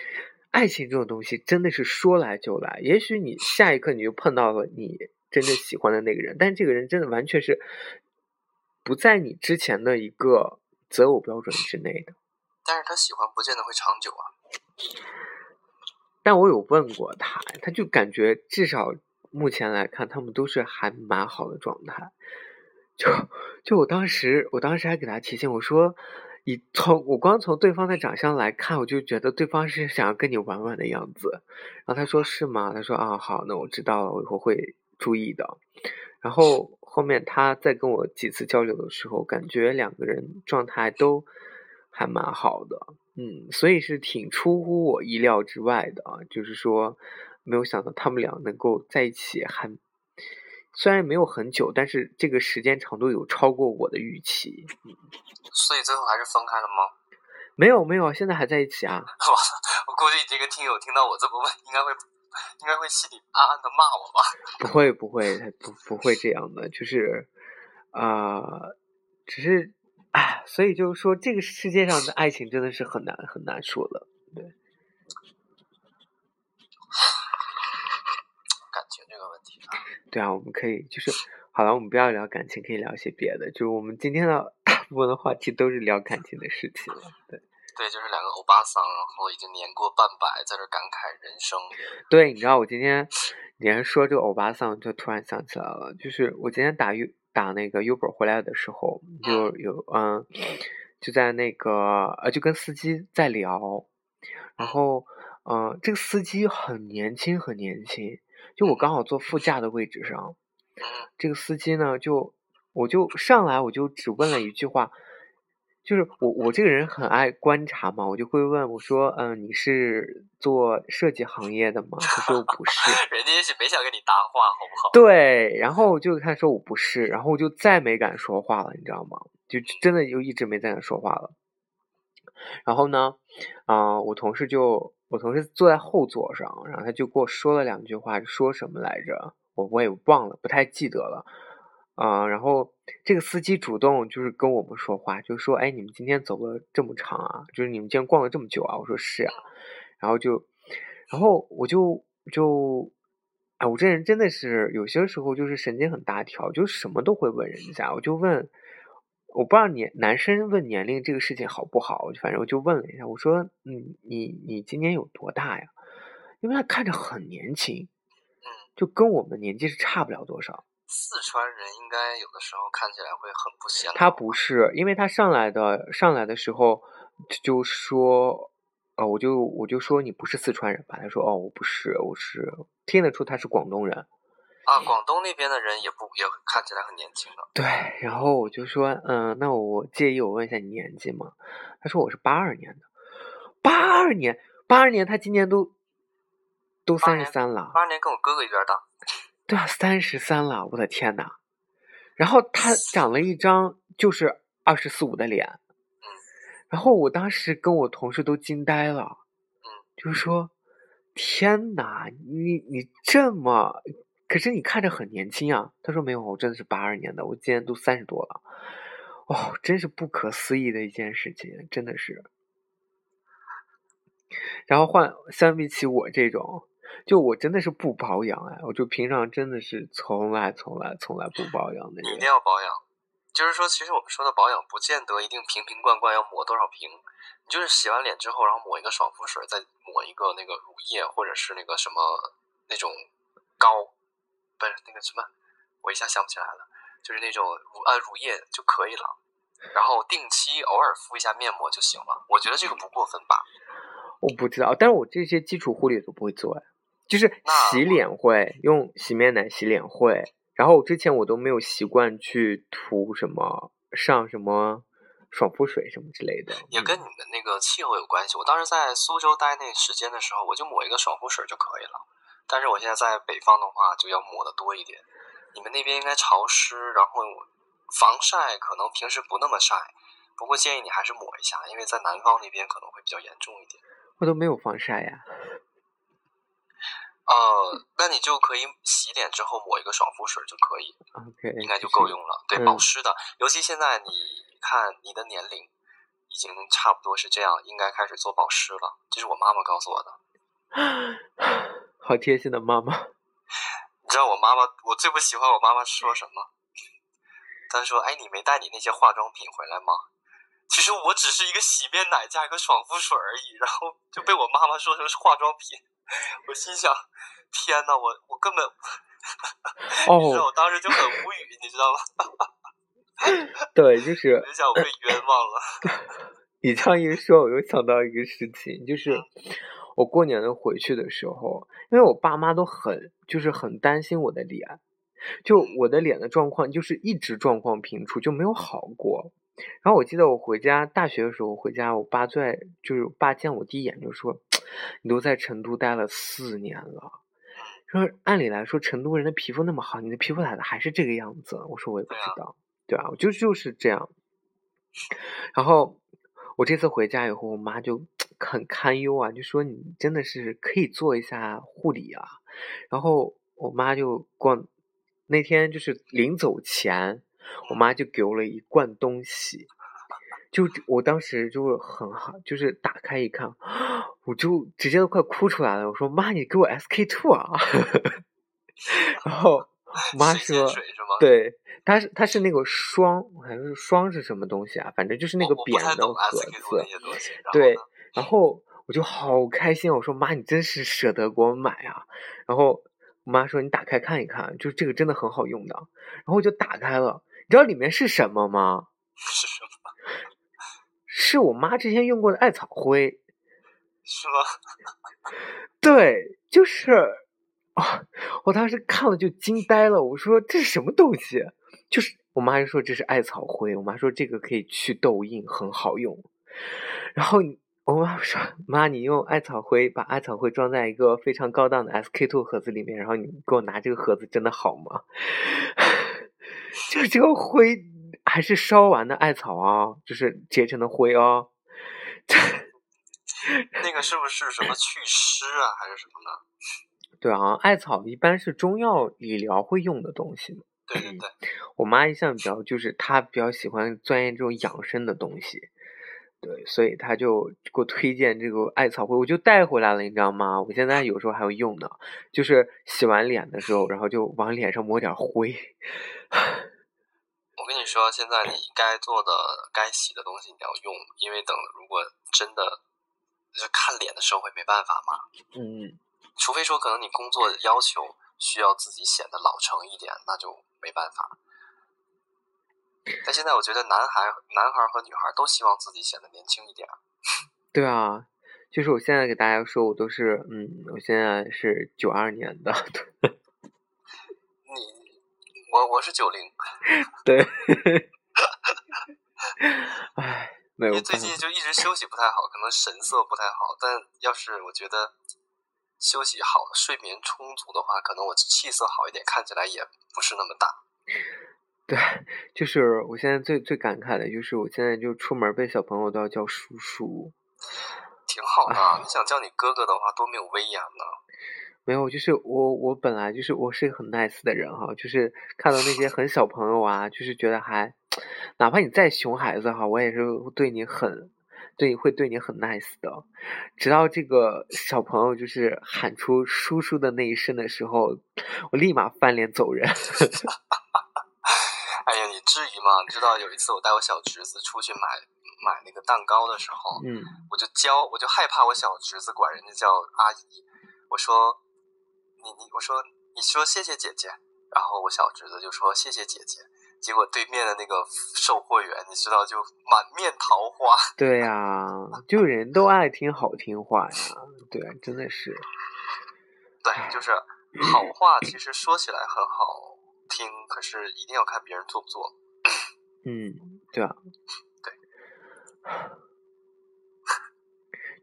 爱情这种东西真的是说来就来，也许你下一刻你就碰到了你真正喜欢的那个人，但这个人真的完全是不在你之前的一个择偶标准之内的。但是他喜欢不见得会长久啊。但我有问过他，他就感觉至少目前来看，他们都是还蛮好的状态。就就我当时，我当时还给他提醒我说，你从我光从对方的长相来看，我就觉得对方是想要跟你玩玩的样子。然后他说是吗？他说啊好，那我知道了，我以后会注意的。然后后面他在跟我几次交流的时候，感觉两个人状态都还蛮好的。嗯，所以是挺出乎我意料之外的啊，就是说没有想到他们俩能够在一起，还虽然没有很久，但是这个时间长度有超过我的预期。嗯，所以最后还是分开了吗？没有没有，现在还在一起啊。我估计这个听友听到我这么问，应该会应该会心里暗暗的骂我吧？不会不会，不不会这样的，就是啊，只是。哎，所以就是说，这个世界上的爱情真的是很难很难说的，对。感情这个问题啊。对啊，我们可以就是好了，我们不要聊感情，可以聊一些别的。就是我们今天的 大部分的话题都是聊感情的事情了，对。对，就是两个欧巴桑，然后已经年过半百，在这感慨人生。对，你知道我今天连说这个欧巴桑，就突然想起来了，就是我今天打 U。打那个 Uber 回来的时候，就有嗯，就在那个呃，就跟司机在聊，然后嗯，这个司机很年轻，很年轻，就我刚好坐副驾的位置上，这个司机呢，就我就上来，我就只问了一句话。就是我我这个人很爱观察嘛，我就会问我说，嗯，你是做设计行业的吗？他说我不是，人家也许没想跟你搭话，好不好？对，然后我就他说我不是，然后我就再没敢说话了，你知道吗？就真的就一直没再敢说话了。然后呢，啊，我同事就我同事坐在后座上，然后他就跟我说了两句话，说什么来着？我我也忘了，不太记得了。啊，然后这个司机主动就是跟我们说话，就说：“哎，你们今天走了这么长啊，就是你们今天逛了这么久啊。”我说：“是啊。”然后就，然后我就就，哎，我这人真的是有些时候就是神经很大条，就什么都会问人家。我就问，我不知道年男生问年龄这个事情好不好，反正我就问了一下，我说：“嗯，你你今年有多大呀？”因为他看着很年轻，嗯就跟我们年纪是差不了多少。四川人应该有的时候看起来会很不显他不是，因为他上来的上来的时候就说，哦，我就我就说你不是四川人吧？他说哦，我不是，我是听得出他是广东人。啊，广东那边的人也不也看起来很年轻的。对，然后我就说，嗯，那我介意我问一下你年纪吗？他说我是八二年的，八二年，八二年，他今年都都三十三了。八二年跟我哥哥一边大。对啊，三十三了，我的天呐。然后他长了一张就是二十四五的脸，然后我当时跟我同事都惊呆了，就是说，天呐，你你这么，可是你看着很年轻啊。他说没有，我真的是八二年的，我今年都三十多了。哦，真是不可思议的一件事情，真的是。然后换相比起我这种。就我真的是不保养哎，我就平常真的是从来从来从来不保养的。你一定要保养，就是说，其实我们说的保养不见得一定瓶瓶罐罐要抹多少瓶，你就是洗完脸之后，然后抹一个爽肤水，再抹一个那个乳液或者是那个什么那种膏，不是那个什么，我一下想不起来了，就是那种乳啊乳液就可以了，然后定期偶尔敷一下面膜就行了。我觉得这个不过分吧？我不知道，但是我这些基础护理都不会做哎。就是洗脸会用洗面奶洗脸会，然后之前我都没有习惯去涂什么上什么爽肤水什么之类的，也跟你们那个气候有关系。我当时在苏州待那时间的时候，我就抹一个爽肤水就可以了。但是我现在在北方的话，就要抹的多一点。你们那边应该潮湿，然后防晒可能平时不那么晒，不过建议你还是抹一下，因为在南方那边可能会比较严重一点。我都没有防晒呀。呃，那你就可以洗脸之后抹一个爽肤水就可以，OK，应该就够用了。对，嗯保湿的，尤其现在你看你的年龄已经差不多是这样，应该开始做保湿了。这是我妈妈告诉我的。好贴心的妈妈。你知道我妈妈，我最不喜欢我妈妈说什么？她说：“哎，你没带你那些化妆品回来吗？”其实我只是一个洗面奶加一个爽肤水而已，然后就被我妈妈说成是化妆品。我心想：天呐，我我根本，你知道，哦，我当时就很无语，你知道吗？对，就是我就想我被冤枉了。你这样一说，我又想到一个事情，就是我过年的回去的时候，因为我爸妈都很就是很担心我的脸，就我的脸的状况就是一直状况频出，就没有好过。然后我记得我回家大学的时候回家，我爸最爱就是我爸见我第一眼就说：“你都在成都待了四年了。”说按理来说，成都人的皮肤那么好，你的皮肤咋的还是这个样子？我说我也不知道，对啊，我就就是这样。然后我这次回家以后，我妈就很堪忧啊，就说你真的是可以做一下护理啊。然后我妈就逛那天就是临走前，我妈就给我了一罐东西，就我当时就很好，就是打开一看，我就直接都快哭出来了。我说妈，你给我 SK two 啊！然后我妈说对，它是它是那个霜，还是霜是什么东西啊？反正就是那个扁的盒子。对呢，然后我就好开心，我说妈，你真是舍得给我买啊！然后我妈说你打开看一看，就这个真的很好用的。然后我就打开了，你知道里面是什么吗？是什么？是我妈之前用过的艾草灰。是吗？对，就是啊，我当时看了就惊呆了。我说这是什么东西？就是我妈就说这是艾草灰，我妈说这个可以去痘印，很好用。然后你我妈说 妈，你用艾草灰把艾草灰装在一个非常高档的 SK two 盒子里面，然后你给我拿这个盒子，真的好吗？就这个灰还是烧完的艾草啊，就是结成的灰哦。那个是不是什么祛湿啊，还是什么的？对啊，艾草一般是中药理疗会用的东西嘛。对对对，我妈一向比较就是她比较喜欢钻研这种养生的东西，对，所以他就给我推荐这个艾草灰，我就带回来了，你知道吗？我现在有时候还会用呢，就是洗完脸的时候，然后就往脸上抹点灰。我跟你说，现在你该做的、该洗的东西你要用，因为等如果真的就是看脸的时候会没办法嘛，嗯，除非说可能你工作要求需要自己显得老成一点，那就没办法。但现在我觉得男孩、男孩和女孩都希望自己显得年轻一点。对啊，就是我现在给大家说，我都是嗯，我现在是九二年的，你，我我是九零，对，唉，没有因为最，近就一直休息不太好，可能神色不太好。但要是我觉得休息好、睡眠充足的话，可能我气色好一点，看起来也不是那么大。对，就是我现在最最感慨的就是，我现在就出门被小朋友都要叫叔叔。挺好的，啊你想叫你哥哥的话，多没有威严呢。没有，就是我我本来就是我是一个很 nice 的人哈，就是看到那些很小朋友啊，就是觉得还，哪怕你再熊孩子哈，我也是对你很，对会对你很 nice 的。直到这个小朋友就是喊出叔叔的那一声的时候，我立马翻脸走人。哎呀，你至于吗？你知道有一次我带我小侄子出去买买那个蛋糕的时候，嗯，我就教，我就害怕我小侄子管人家叫阿姨，我说你你我说你说谢谢姐姐，然后我小侄子就说谢谢姐姐，结果对面的那个售货员，你知道就满面桃花。对呀、就人都爱听好听话呀，对，真的是，对，就是好话，其实说起来很好听，可是一定要看别人做不做。嗯，对啊，对，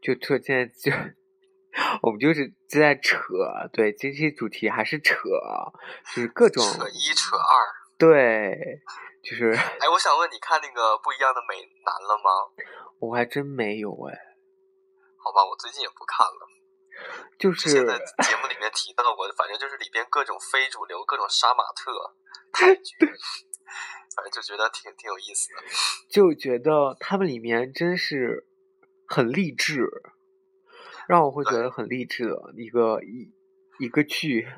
就突现在就，我们就是就在扯，对，这期主题还是扯，就是各种扯一扯二。对，就是哎，我想问你看那个不一样的美男了吗？我还真没有哎，好吧，我最近也不看了。就是现在节目里面提到过，反正就是里边各种非主流、各种杀马特 泰剧，反正就觉得挺挺有意思的。就觉得他们里面真是很励志，让我会觉得很励志的一个一一个剧。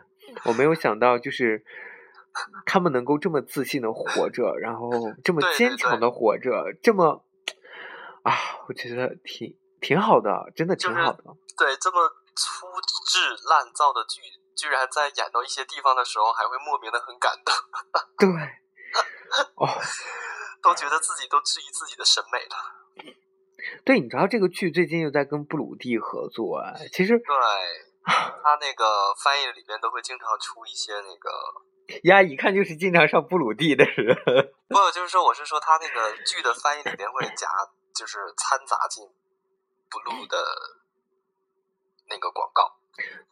我没有想到，就是他们能够这么自信的活着，然后这么对对坚强的活着，这么啊，我觉得挺挺好的，真的挺就是好的。对，这么粗制滥造的剧，居然在演到一些地方的时候，还会莫名的很感动，对，哦，都觉得自己都质疑自己的审美了。对，你知道这个剧最近又在跟布鲁蒂合作啊，其实对，他那个翻译里面都会经常出一些那个，呀，一看就是经常上布鲁蒂的人。不，就是说我是说他那个剧的翻译里边会夹，就是掺杂进 blue 的那个广告，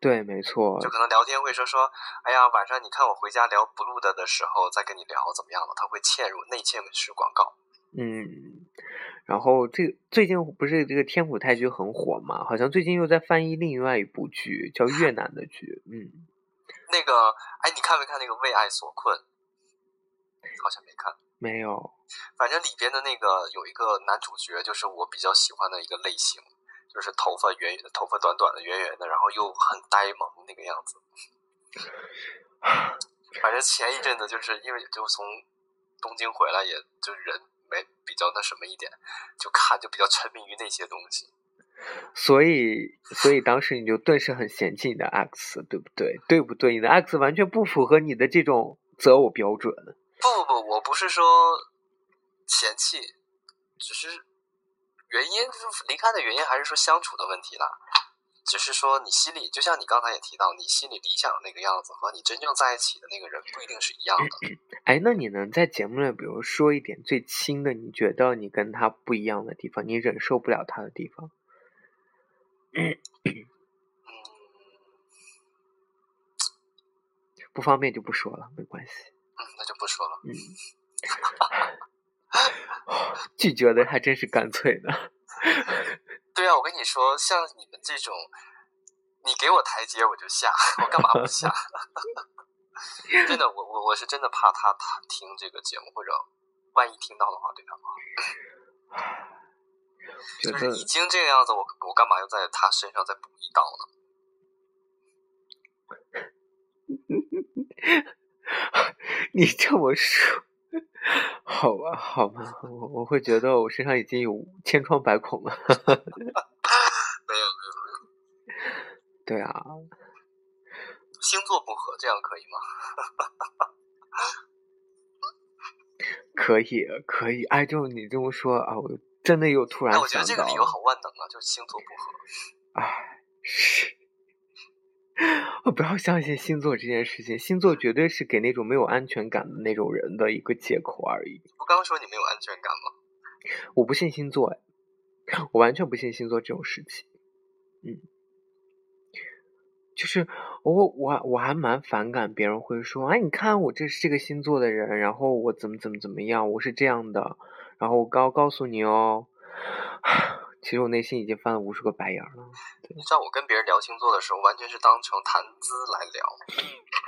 对，没错就，可能聊天会说说，哎呀，晚上你看我回家聊 blue 的的时候再跟你聊怎么样了，他会嵌入内嵌式广告。嗯，然后这最近不是这个天府泰剧很火嘛？好像最近又在翻译另外一部剧，叫越南的剧。嗯，那个，哎，你看没看那个《为爱所困》？好像没看。没有。反正里边的那个有一个男主角，就是我比较喜欢的一个类型，就是头发圆圆，头发短短的、圆圆的，然后又很呆萌那个样子。反正前一阵子就是因为就从东京回来，也就人没比较那什么一点，就看就比较沉迷于那些东西。所以，所以当时你就顿时很嫌弃你的 X，对不对？对不对？你的 X 完全不符合你的这种择偶标准。不不不，我不是说嫌弃，只是原因就是离开的原因，还是说相处的问题啦。只是说你心里，就像你刚才也提到，你心里理想的那个样子和你真正在一起的那个人不一定是一样的。哎，那你能在节目里，比如说一点最亲的，你觉得你跟他不一样的地方，你忍受不了他的地方？嗯，不方便就不说了，没关系。嗯，那就不说了。嗯，拒绝的还真是干脆呢。对啊，我跟你说，像你们这种，你给我台阶我就下，我干嘛不下？真的，我我我是真的怕他他听这个节目，或者万一听到的话，对他不好。就是已经这个样子，我我干嘛要在他身上再补一刀呢？你这么说，好吧，好吧，我我会觉得我身上已经有千疮百孔了。没有没有没有，对啊，星座不合，这样可以吗？可以，可以。哎，就你这么说啊，我真的又突然哎，我觉得这个理由好万能啊，就是星座不合。哎，是，我不要相信星座这件事情，星座绝对是给那种没有安全感的那种人的一个借口而已。不刚说你没有安全感吗？我不信星座，哎，我完全不信星座这种事情。嗯，就是我我我还蛮反感别人会说，哎，你看我这是这个星座的人，然后我怎么怎么怎么样，我是这样的，然后我告告诉你哦。其实我内心已经翻了无数个白眼了。你知道我跟别人聊星座的时候，完全是当成谈资来聊。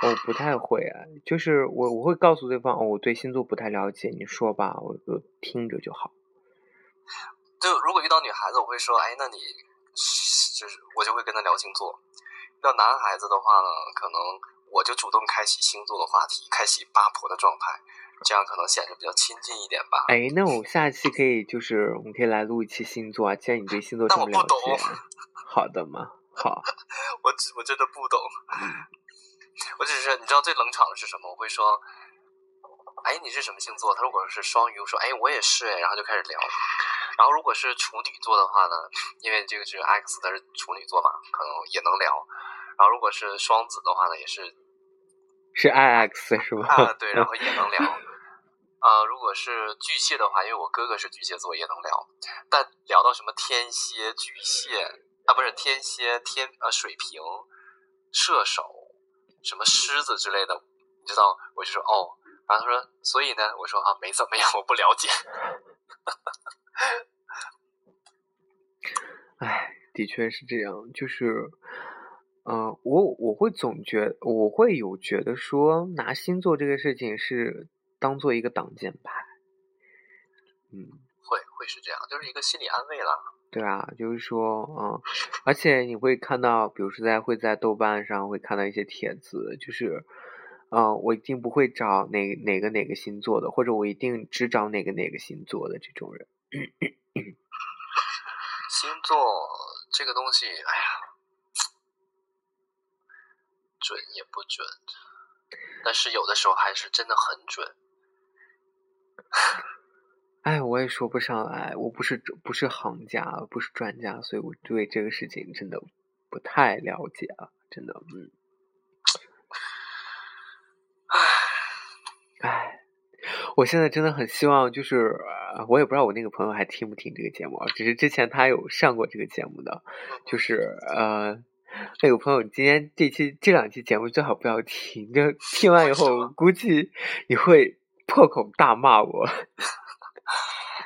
我不太会啊，就是我我会告诉对方，哦，我对星座不太了解，你说吧，我就听着就好。就如果遇到女孩子，我会说，哎，那你就是我就会跟她聊星座。遇到男孩子的话呢，可能我就主动开启星座的话题，开启八婆的状态，这样可能显得比较亲近一点吧。哎，那我下期可以就是我们可以来录一期星座啊，既然你对星座这么了但我不懂解，好的嘛，好，我只我真的不懂，我只是你知道最冷场的是什么？我会说，哎，你是什么星座？他如果是双鱼，我说，哎，我也是哎，然后就开始聊。然后如果是处女座的话呢，因为这个是 X，他是处女座嘛，可能也能聊。然后如果是双子的话呢，也是是 I X 是吧？啊，对，然后也能聊。啊、如果是巨蟹的话，因为我哥哥是巨蟹座，也能聊。但聊到什么天蝎、巨蟹啊，不是天蝎、天呃水瓶、射手、什么狮子之类的，你知道，我就说哦。然后他说，所以呢，我说啊，没怎么样，我不了解。哎，的确是这样，就是，嗯，我我会总觉，我会有觉得说，拿星座这个事情是当做一个挡箭牌，嗯，会会是这样，就是一个心理安慰了。对啊，就是说，嗯，而且你会看到，比如说在会在豆瓣上会看到一些帖子，就是，嗯，我一定不会找哪哪个哪个星座的，或者我一定只找哪个哪个星座的这种人。星座这个东西，哎呀，准也不准，但是有的时候还是真的很准。哎，我也说不上来，我不是不是行家，不是专家，所以我对这个事情真的不太了解啊，真的，嗯，唉，我现在真的很希望，就是我也不知道我那个朋友还听不听这个节目，只是之前他有上过这个节目的，就是呃，那个朋友今天这期这两期节目最好不要听，就听完以后 估计你会破口大骂我。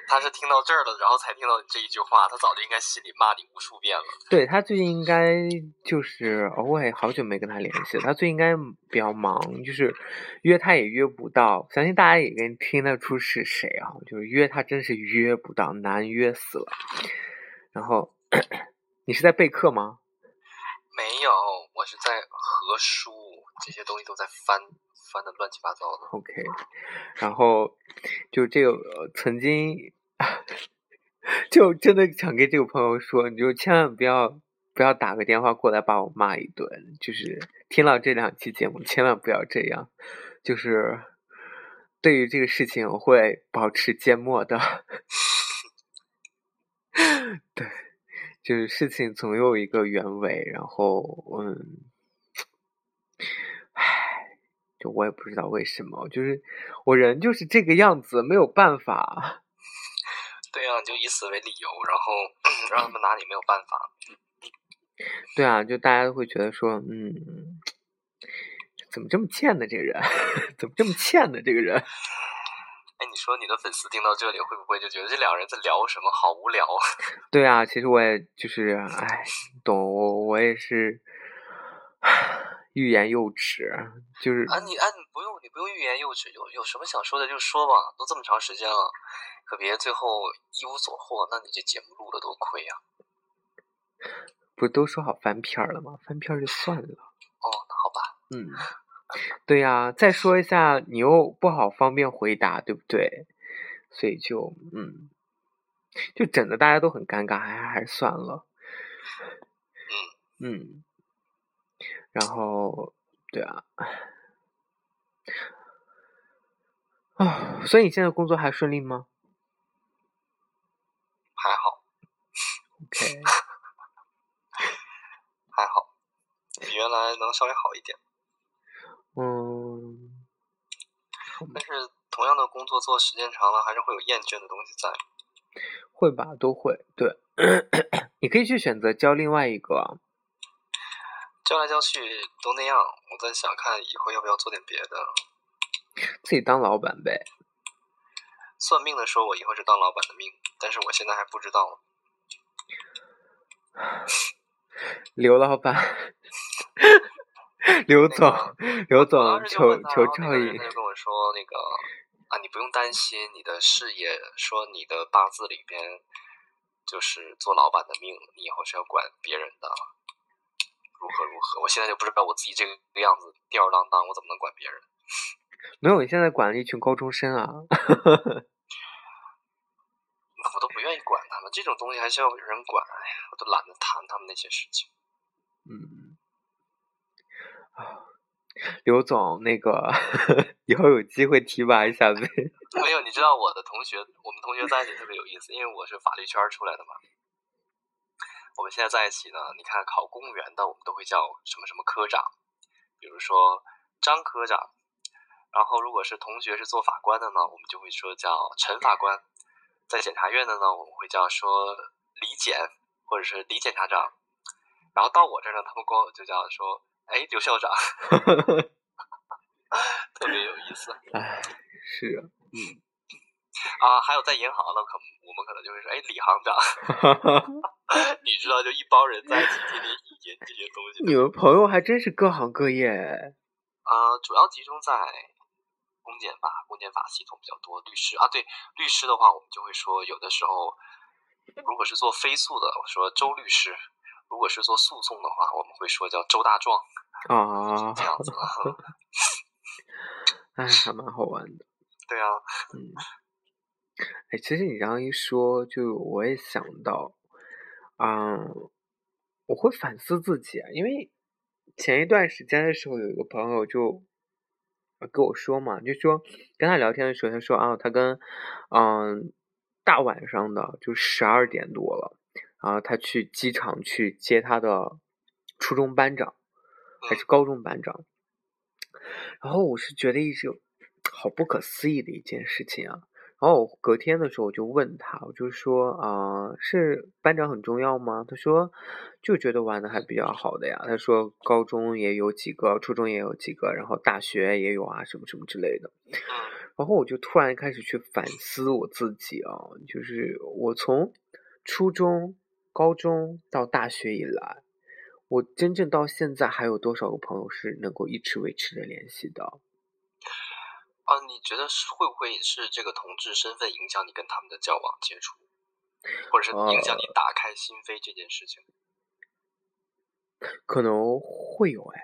他是听到这儿了，然后才听到你这一句话。他早就应该心里骂你无数遍了。对他最近应该就是，我也好久没跟他联系。他最近应该比较忙，就是约他也约不到。相信大家也跟听得出是谁啊？就是约他真是约不到，难约死了。然后 你是在备课吗？没有，是在合书，这些东西都在翻。翻的乱七八糟的。OK，然后就这个曾经 就真的想跟这个朋友说，你就千万不要不要打个电话过来把我骂一顿。就是听到这两期节目，千万不要这样。就是对于这个事情，我会保持缄默的。对，就是事情总有一个原委，然后嗯。唉就我也不知道为什么，就是我人就是这个样子，没有办法。对啊，就以此为理由，然后 让他们拿你没有办法。对啊，就大家都会觉得说，嗯，怎么这么欠呢？这个人 怎么这么欠呢？这个人。哎，你说你的粉丝听到这里会不会就觉得这两个人在聊什么？好无聊。对啊，其实我也就是，哎，懂我，我也是。欲言又止，就是啊，你啊，你不用，你不用欲言又止，有有什么想说的就说吧，都这么长时间了，可别最后一无所获，那你这节目录的多亏呀。不都说好翻篇了吗？翻篇就算了。哦，那好吧。嗯，对呀，再说一下，你又不好方便回答，对不对？所以就嗯，就整的大家都很尴尬，还还是算了。嗯嗯。然后，对啊，啊，所以你现在工作还顺利吗？还好。OK。还好，比原来能稍微好一点。嗯。但是同样的工作做时间长了，还是会有厌倦的东西在。会吧，都会。对，你可以去选择教另外一个。教来教去都那样，我在想看以后要不要做点别的。自己当老板呗。算命的说我以后是当老板的命，但是我现在还不知道。刘老板，刘总，刘总，求求照应。他就跟我说那个啊，你不用担心你的事业，说你的八字里边就是做老板的命，你以后是要管别人的。如何如何？我现在就不知道我自己这个样子吊儿郎当，我怎么能管别人？没有，你现在管了一群高中生啊！我都不愿意管他们，这种东西还需要有人管？哎呀，我都懒得谈他们那些事情。嗯，啊，刘总，那个 以后有机会提拔一下呗。没有，你知道我的同学，我们同学在一起特别有意思，因为我是法律圈出来的嘛。我们现在在一起呢，你看考公务员的，我们都会叫什么什么科长，比如说张科长。然后如果是同学是做法官的呢，我们就会说叫陈法官。在检察院的呢，我们会叫说李检或者是李检察长。然后到我这儿呢，他们光就叫说哎刘校长，特别有意思。哎，是啊，嗯，啊，还有在银行的，可我们可能就会说哎李行长。你知道，就一帮人在一起天天研这些东西。你们朋友还真是各行各业。啊，主要集中在公检法、公检法系统比较多。律师啊，对律师的话，我们就会说，有的时候如果是做飞速的，我说周律师；如果是做诉讼的话，我们会说叫周大壮。啊，这样子。哎，还蛮好玩的。对啊。嗯。哎，其实你这样一说，就我也想到，嗯，我会反思自己啊，因为前一段时间的时候，有一个朋友就跟我说嘛，就说跟他聊天的时候，他说啊，他跟嗯大晚上的就十二点多了，然后他去机场去接他的初中班长还是高中班长，然后我是觉得一直好不可思议的一件事情啊。然后隔天的时候，我就问他，我就说啊，是班长很重要吗？他说就觉得玩的还比较好的呀。他说高中也有几个，初中也有几个，然后大学也有啊，什么什么之类的。然后我就突然开始去反思我自己啊，就是我从初中、高中到大学以来，我真正到现在还有多少个朋友是能够一直维持着联系的？啊，你觉得是会不会是这个同志身份影响你跟他们的交往接触，或者是影响你打开心扉这件事情？可能会有哎，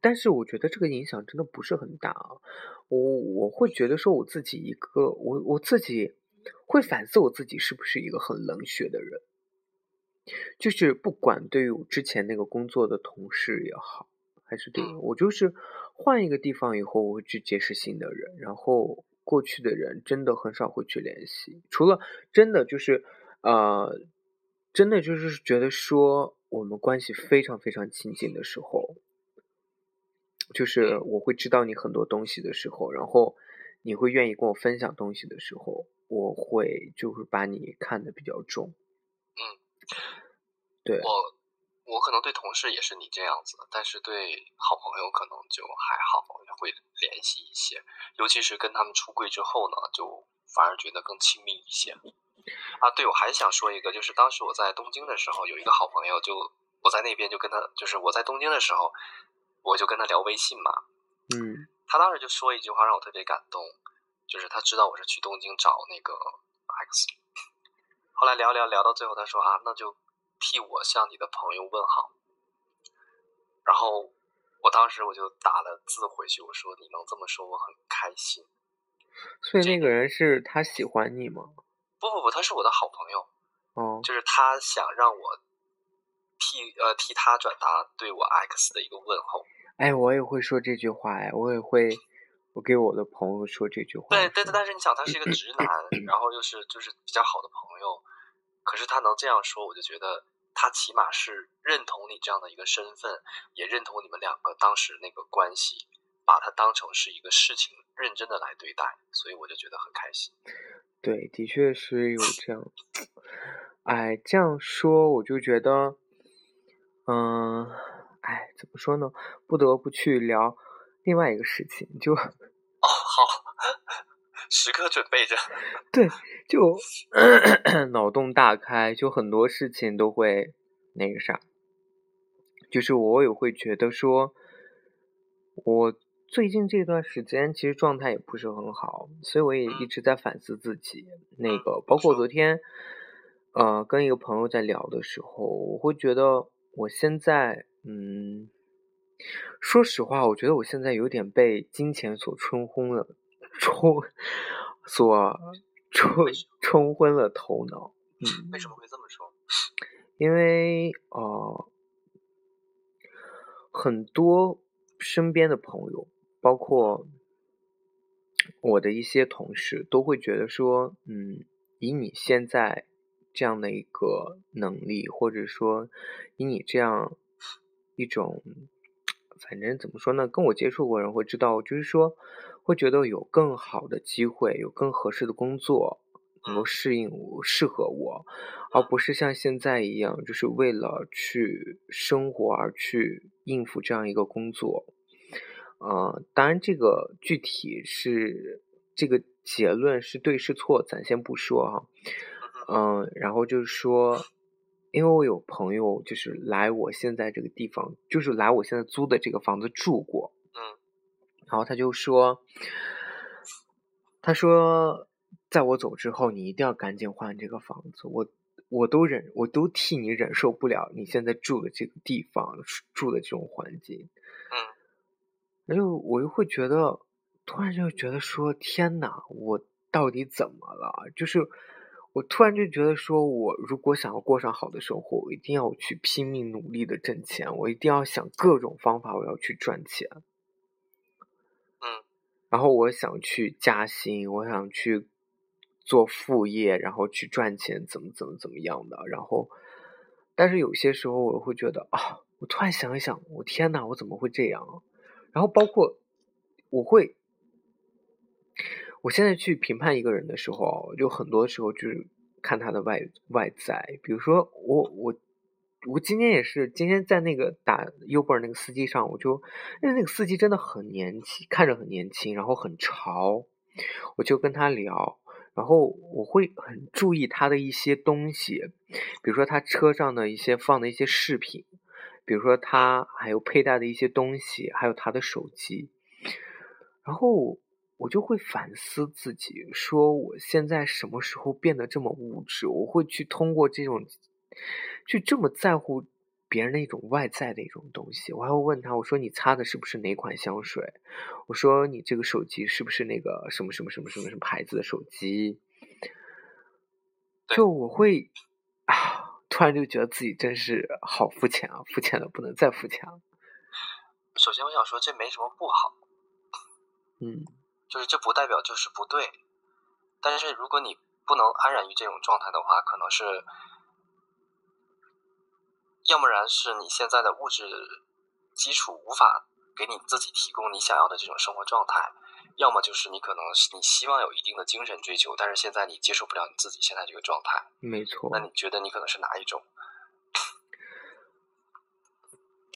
但是我觉得这个影响真的不是很大啊。我我会觉得说我自己一个我我自己会反思我自己是不是一个很冷血的人，就是不管对于我之前那个工作的同事也好，还是对我就是。换一个地方以后，我会去结识新的人，然后过去的人真的很少会去联系，除了真的就是，呃，真的就是觉得说我们关系非常非常亲近的时候，就是我会知道你很多东西的时候，然后你会愿意跟我分享东西的时候，我会就是把你看得比较重。我。我可能对同事也是你这样子，但是对好朋友可能就还好，会联系一些，尤其是跟他们出柜之后呢，就反而觉得更亲密一些。啊，对，我还想说一个，就是当时我在东京的时候，有一个好朋友，就我在那边就跟他，就是我在东京的时候，我就跟他聊微信嘛。嗯。他当时就说一句话让我特别感动，就是他知道我是去东京找那个 X，后来聊聊聊到最后，他说啊，那就。替我向你的朋友问好，然后我当时我就打了字回去，我说你能这么说，我很开心。所以那个人是他喜欢你吗？不不不，他是我的好朋友。哦，就是他想让我替呃替他转达对我 X 的一个问候。哎，我也会说这句话哎，我也会我给我的朋友说这句话。对对，但是你想，他是一个直男，然后又是就是比较好的朋友。可是他能这样说，我就觉得他起码是认同你这样的一个身份，也认同你们两个当时那个关系，把它当成是一个事情，认真的来对待，所以我就觉得很开心。对，的确是有这样。哎，这样说我就觉得，嗯，哎，怎么说呢？不得不去聊另外一个事情，就哦，好。时刻准备着，对，就 脑洞大开，就很多事情都会那个啥，就是我也会觉得说，我最近这段时间其实状态也不是很好，所以我也一直在反思自己。那个，包括昨天，呃，跟一个朋友在聊的时候，我会觉得我现在，嗯，说实话，我觉得我现在有点被金钱所冲昏了。冲，所冲冲昏了头脑。嗯，为什么会这么说？因为呃，很多身边的朋友，包括我的一些同事，都会觉得说，嗯，以你现在这样的一个能力，或者说以你这样一种，反正怎么说呢？跟我接触过人会知道，就是说。会觉得有更好的机会，有更合适的工作能够适应我、适合我，而不是像现在一样，就是为了去生活而去应付这样一个工作。呃，当然，这个具体是这个结论是对是错，咱先不说哈。嗯，然后就是说，因为我有朋友就是来我现在这个地方，就是来我现在租的这个房子住过，嗯，然后他就说，他说，在我走之后，你一定要赶紧换这个房子，我我都忍，我都替你忍受不了你现在住的这个地方，住的这种环境，嗯，然后我又会觉得，突然就觉得说，天呐，我到底怎么了？就是。我突然就觉得，说我如果想要过上好的生活，我一定要去拼命努力的挣钱，我一定要想各种方法，我要去赚钱。然后我想去加薪，我想去做副业，然后去赚钱，怎么怎么怎么样的。然后，但是有些时候我会觉得啊，我突然想一想，我天呐，我怎么会这样？然后包括我会。我现在去评判一个人的时候，就很多时候就是看他的外外在。比如说，我我我今天也是，今天在那个打 Uber 那个司机上，我就因为那个司机真的很年轻，看着很年轻，然后很潮，我就跟他聊，然后我会很注意他的一些东西，比如说他车上的一些放的一些饰品，比如说他还有佩戴的一些东西，还有他的手机，然后。我就会反思自己，说我现在什么时候变得这么物质？我会去通过这种，去这么在乎别人的一种外在的一种东西。我还会问他，我说你擦的是不是哪款香水？我说你这个手机是不是那个什么什么什么什么什么牌子的手机？就我会啊，突然就觉得自己真是好肤浅啊，肤浅的不能再肤浅了。首先，我想说这没什么不好。嗯。就是这不代表就是不对，但是如果你不能安然于这种状态的话，可能是，要不然是你现在的物质基础无法给你自己提供你想要的这种生活状态，要么就是你可能你希望有一定的精神追求，但是现在你接受不了你自己现在这个状态。没错。那你觉得你可能是哪一种？